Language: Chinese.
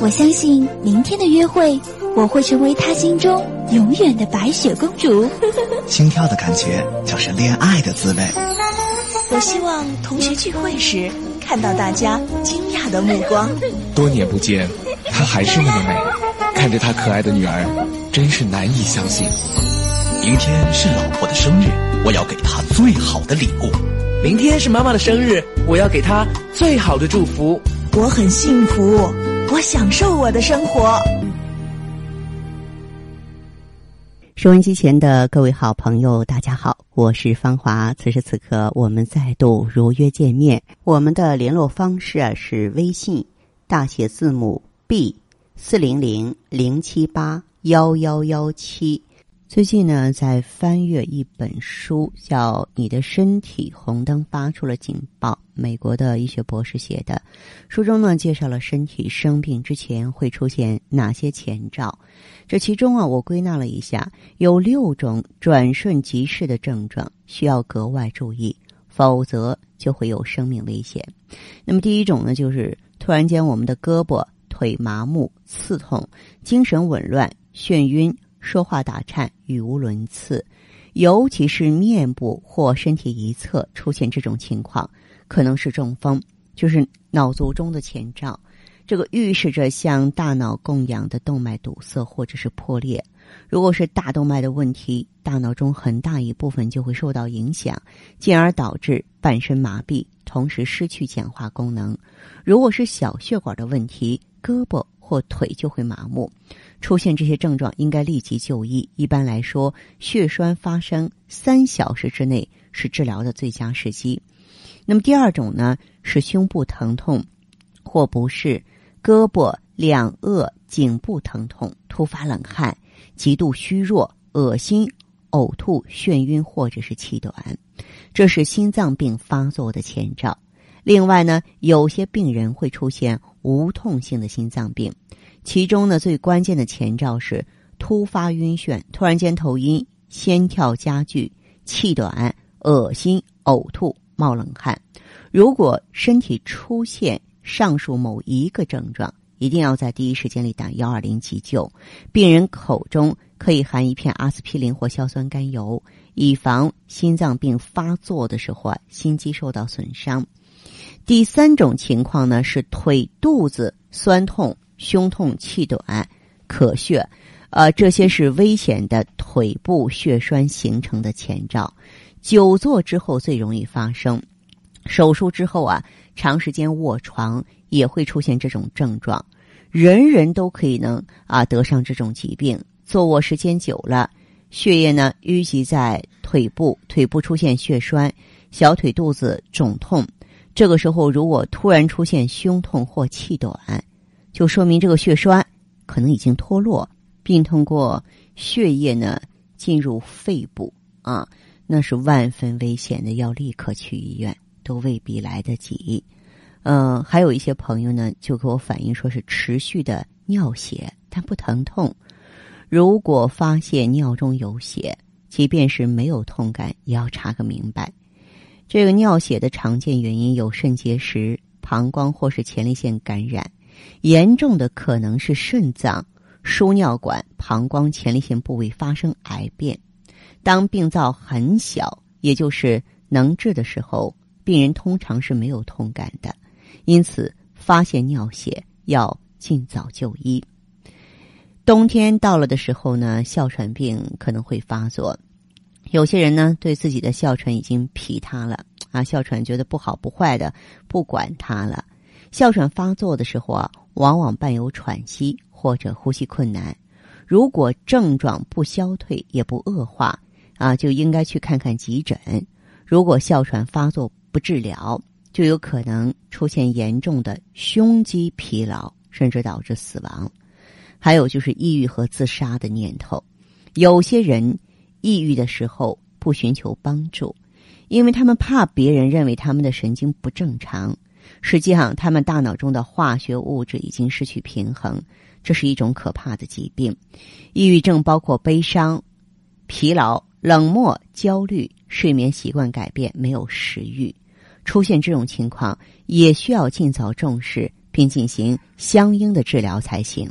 我相信明天的约会，我会成为他心中永远的白雪公主。心跳的感觉就是恋爱的滋味。我希望同学聚会时看到大家惊讶的目光。多年不见，她还是那么美。看着她可爱的女儿，真是难以相信。明天是老婆的生日，我要给她最好的礼物。明天是妈妈的生日，我要给她最好的祝福。我很幸福。我享受我的生活。收音机前的各位好朋友，大家好，我是芳华。此时此刻，我们再度如约见面。我们的联络方式啊是微信大写字母 B 四零零零七八幺幺幺七。最近呢，在翻阅一本书，叫《你的身体红灯发出了警报》，美国的医学博士写的。书中呢，介绍了身体生病之前会出现哪些前兆。这其中啊，我归纳了一下，有六种转瞬即逝的症状需要格外注意，否则就会有生命危险。那么第一种呢，就是突然间我们的胳膊腿麻木、刺痛、精神紊乱、眩晕。说话打颤、语无伦次，尤其是面部或身体一侧出现这种情况，可能是中风，就是脑卒中的前兆。这个预示着向大脑供氧的动脉堵塞或者是破裂。如果是大动脉的问题，大脑中很大一部分就会受到影响，进而导致半身麻痹，同时失去讲话功能。如果是小血管的问题，胳膊或腿就会麻木。出现这些症状，应该立即就医。一般来说，血栓发生三小时之内是治疗的最佳时机。那么第二种呢，是胸部疼痛或不适，胳膊两颚颈部疼痛，突发冷汗，极度虚弱，恶心、呕吐、眩晕或者是气短，这是心脏病发作的前兆。另外呢，有些病人会出现无痛性的心脏病。其中呢，最关键的前兆是突发晕眩，突然间头晕、心跳加剧、气短、恶心、呕吐、冒冷汗。如果身体出现上述某一个症状，一定要在第一时间里打幺二零急救。病人口中可以含一片阿司匹林或硝酸甘油，以防心脏病发作的时候啊心肌受到损伤。第三种情况呢是腿肚子酸痛。胸痛、气短、咳血，呃，这些是危险的腿部血栓形成的前兆。久坐之后最容易发生，手术之后啊，长时间卧床也会出现这种症状。人人都可以能啊得上这种疾病。坐卧时间久了，血液呢淤积在腿部，腿部出现血栓，小腿肚子肿痛。这个时候如果突然出现胸痛或气短。就说明这个血栓可能已经脱落，并通过血液呢进入肺部啊，那是万分危险的，要立刻去医院，都未必来得及。嗯，还有一些朋友呢就给我反映说是持续的尿血，但不疼痛。如果发现尿中有血，即便是没有痛感，也要查个明白。这个尿血的常见原因有肾结石、膀胱或是前列腺感染。严重的可能是肾脏、输尿管、膀胱、前列腺部位发生癌变。当病灶很小，也就是能治的时候，病人通常是没有痛感的。因此，发现尿血要尽早就医。冬天到了的时候呢，哮喘病可能会发作。有些人呢，对自己的哮喘已经疲塌了啊，哮喘觉得不好不坏的，不管它了。哮喘发作的时候啊，往往伴有喘息或者呼吸困难。如果症状不消退也不恶化啊，就应该去看看急诊。如果哮喘发作不治疗，就有可能出现严重的胸肌疲劳，甚至导致死亡。还有就是抑郁和自杀的念头。有些人抑郁的时候不寻求帮助，因为他们怕别人认为他们的神经不正常。实际上，他们大脑中的化学物质已经失去平衡，这是一种可怕的疾病。抑郁症包括悲伤、疲劳、冷漠、焦虑、睡眠习惯改变、没有食欲。出现这种情况，也需要尽早重视，并进行相应的治疗才行。